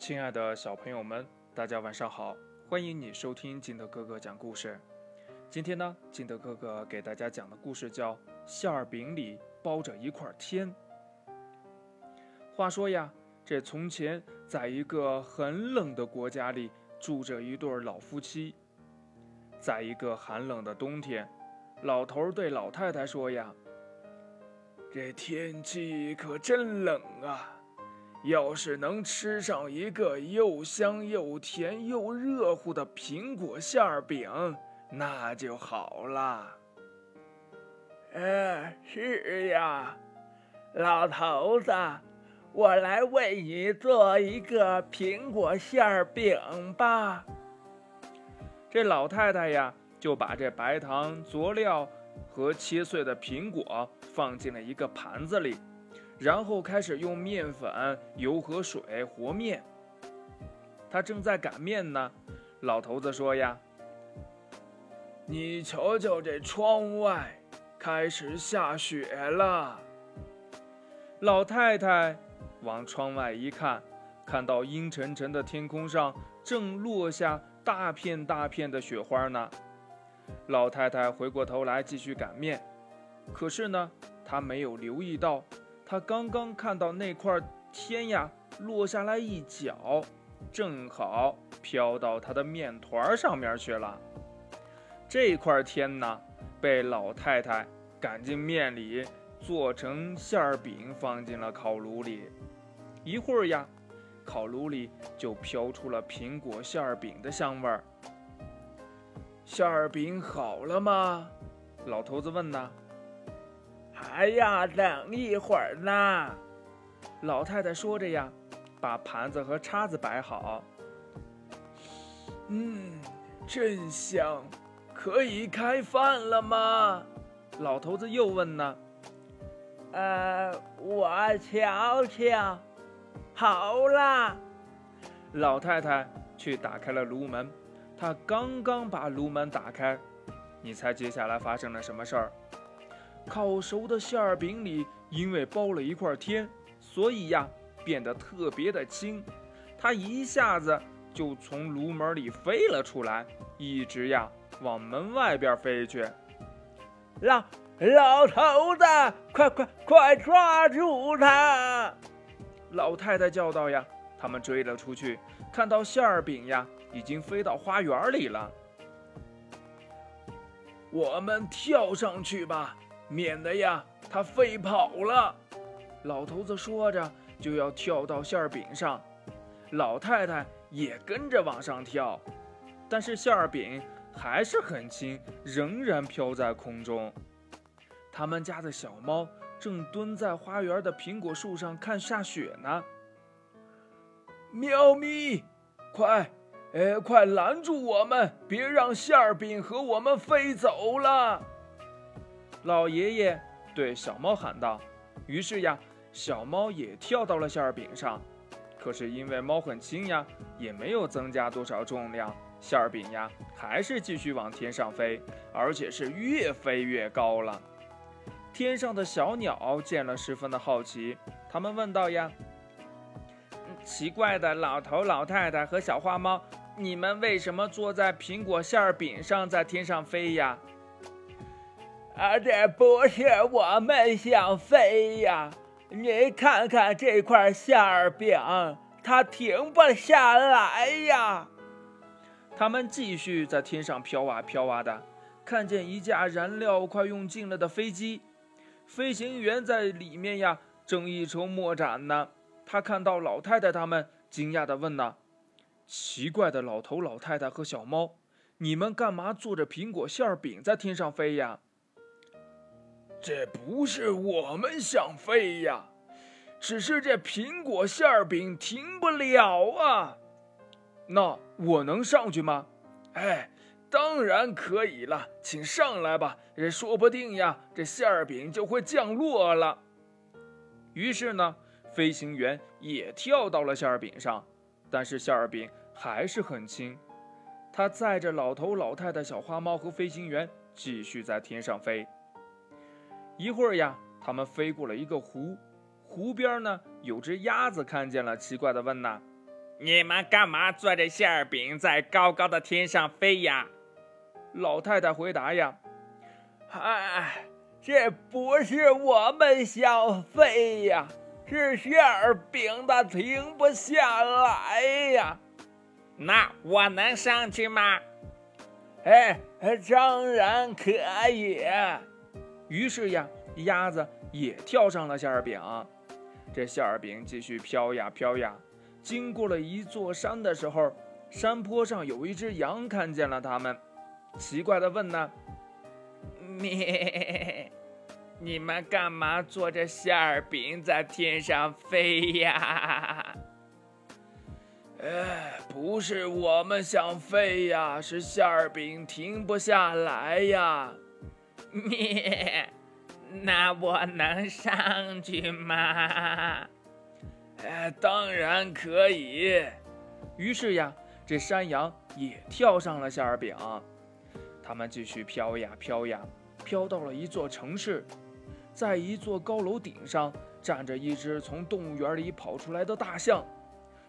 亲爱的小朋友们，大家晚上好！欢迎你收听金德哥哥讲故事。今天呢，金德哥哥给大家讲的故事叫《馅饼里包着一块天》。话说呀，这从前在一个很冷的国家里，住着一对老夫妻。在一个寒冷的冬天，老头对老太太说呀：“这天气可真冷啊！”要是能吃上一个又香又甜又热乎的苹果馅儿饼，那就好了。呃，是呀，老头子，我来为你做一个苹果馅儿饼吧。这老太太呀，就把这白糖、佐料和切碎的苹果放进了一个盘子里。然后开始用面粉、油和水和面。他正在擀面呢。老头子说：“呀，你瞧瞧这窗外，开始下雪了。”老太太往窗外一看，看到阴沉沉的天空上正落下大片大片的雪花呢。老太太回过头来继续擀面，可是呢，她没有留意到。他刚刚看到那块天呀落下来一角，正好飘到他的面团上面去了。这块天呢，被老太太赶进面里，做成馅饼，放进了烤炉里。一会儿呀，烤炉里就飘出了苹果馅饼的香味儿。馅饼好了吗？老头子问呢。还要等一会儿呢，老太太说着呀，把盘子和叉子摆好。嗯，真香，可以开饭了吗？老头子又问呢。呃，我瞧瞧，好啦。老太太去打开了炉门，她刚刚把炉门打开，你猜接下来发生了什么事儿？烤熟的馅儿饼里，因为包了一块天，所以呀变得特别的轻。它一下子就从炉门里飞了出来，一直呀往门外边飞去。老老头子，快快快抓住它！老太太叫道呀。他们追了出去，看到馅儿饼呀已经飞到花园里了。我们跳上去吧。免得呀，它飞跑了。老头子说着，就要跳到馅儿饼上。老太太也跟着往上跳，但是馅儿饼还是很轻，仍然飘在空中。他们家的小猫正蹲在花园的苹果树上看下雪呢。喵咪，快，哎，快拦住我们，别让馅儿饼和我们飞走了。老爷爷对小猫喊道：“于是呀，小猫也跳到了馅儿饼上。可是因为猫很轻呀，也没有增加多少重量，馅儿饼呀还是继续往天上飞，而且是越飞越高了。天上的小鸟见了，十分的好奇，他们问道：‘呀，奇怪的老头老太太和小花猫，你们为什么坐在苹果馅儿饼上，在天上飞呀？’”啊，这不是我们想飞呀！你看看这块馅儿饼，它停不下来呀。他们继续在天上飘啊飘啊的，看见一架燃料快用尽了的飞机，飞行员在里面呀，正一筹莫展呢。他看到老太太他们，惊讶地问呢：“奇怪的老头老太太和小猫，你们干嘛坐着苹果馅儿饼在天上飞呀？”这不是我们想飞呀，只是这苹果馅儿饼停不了啊。那我能上去吗？哎，当然可以了，请上来吧。这说不定呀，这馅儿饼就会降落了。于是呢，飞行员也跳到了馅儿饼上，但是馅儿饼还是很轻。他载着老头老太太、小花猫和飞行员继续在天上飞。一会儿呀，他们飞过了一个湖，湖边呢有只鸭子看见了，奇怪的问呐：“你们干嘛做着馅饼在高高的天上飞呀？老太太回答呀：“哎，这不是我们想飞呀，是馅儿饼它停不下来呀。那我能上去吗？哎，当然可以。于是呀，鸭子也跳上了馅儿饼。这馅儿饼继续飘呀飘呀，经过了一座山的时候，山坡上有一只羊看见了它们。奇怪的问呢：“你你们干嘛坐着馅儿饼在天上飞呀？”“哎，不是我们想飞呀，是馅儿饼停不下来呀。”“ 你那我能上去吗？”“呃，当然可以。”于是呀，这山羊也跳上了馅儿饼。他们继续飘呀飘呀，飘到了一座城市，在一座高楼顶上站着一只从动物园里跑出来的大象。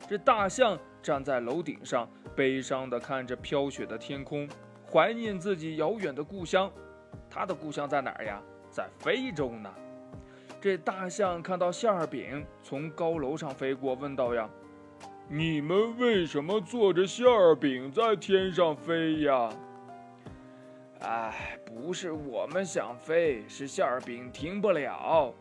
这大象站在楼顶上，悲伤地看着飘雪的天空，怀念自己遥远的故乡。他的故乡在哪儿呀？在非洲呢。这大象看到馅儿饼从高楼上飞过，问道：“呀，你们为什么坐着馅儿饼在天上飞呀？”哎，不是我们想飞，是馅儿饼停不了。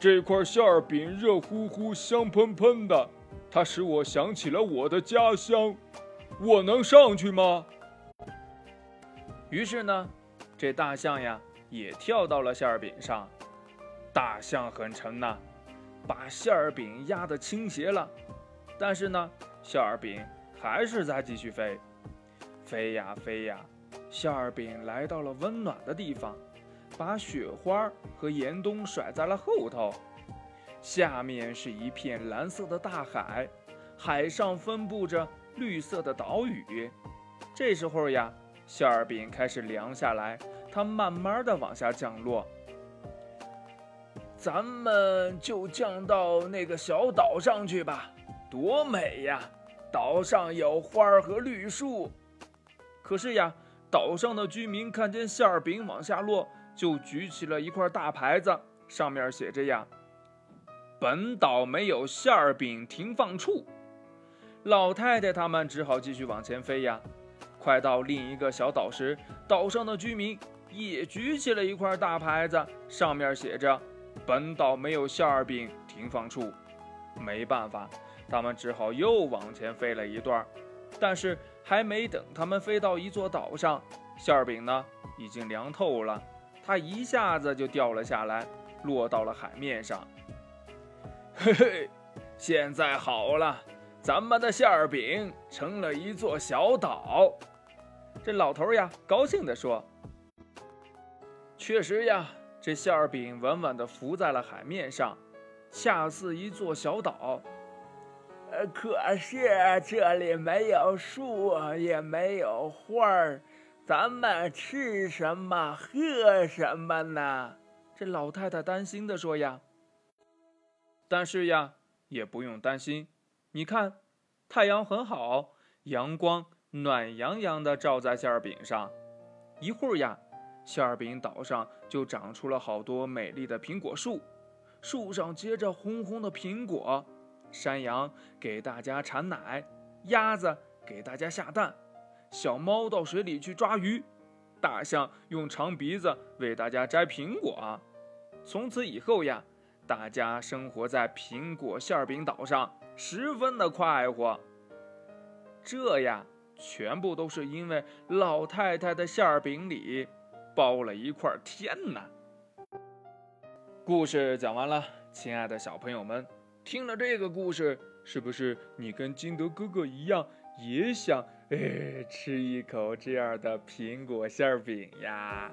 这块馅儿饼热乎乎、香喷喷的，它使我想起了我的家乡。我能上去吗？于是呢，这大象呀也跳到了馅儿饼上。大象很沉呐，把馅儿饼压得倾斜了。但是呢，馅儿饼还是在继续飞，飞呀飞呀。馅儿饼来到了温暖的地方，把雪花和严冬甩在了后头。下面是一片蓝色的大海，海上分布着绿色的岛屿。这时候呀，馅儿饼开始凉下来，它慢慢的往下降落。咱们就降到那个小岛上去吧，多美呀！岛上有花儿和绿树。可是呀。岛上的居民看见馅儿饼往下落，就举起了一块大牌子，上面写着：“呀，本岛没有馅儿饼停放处。”老太太他们只好继续往前飞呀。快到另一个小岛时，岛上的居民也举起了一块大牌子，上面写着：“本岛没有馅饼停放处。”没办法，他们只好又往前飞了一段。但是还没等他们飞到一座岛上，馅饼呢已经凉透了，它一下子就掉了下来，落到了海面上。嘿嘿，现在好了，咱们的馅饼成了一座小岛。这老头呀高兴地说：“确实呀，这馅饼稳稳地浮在了海面上，恰似一座小岛。”可是这里没有树，也没有花儿，咱们吃什么喝什么呢？这老太太担心的说呀。但是呀，也不用担心，你看，太阳很好，阳光暖洋洋的照在馅儿饼上，一会儿呀，馅儿饼岛上就长出了好多美丽的苹果树，树上结着红红的苹果。山羊给大家产奶，鸭子给大家下蛋，小猫到水里去抓鱼，大象用长鼻子为大家摘苹果。从此以后呀，大家生活在苹果馅饼岛上，十分的快活。这呀，全部都是因为老太太的馅饼里包了一块天呐。故事讲完了，亲爱的小朋友们。听了这个故事，是不是你跟金德哥哥一样，也想哎吃一口这样的苹果馅饼呀？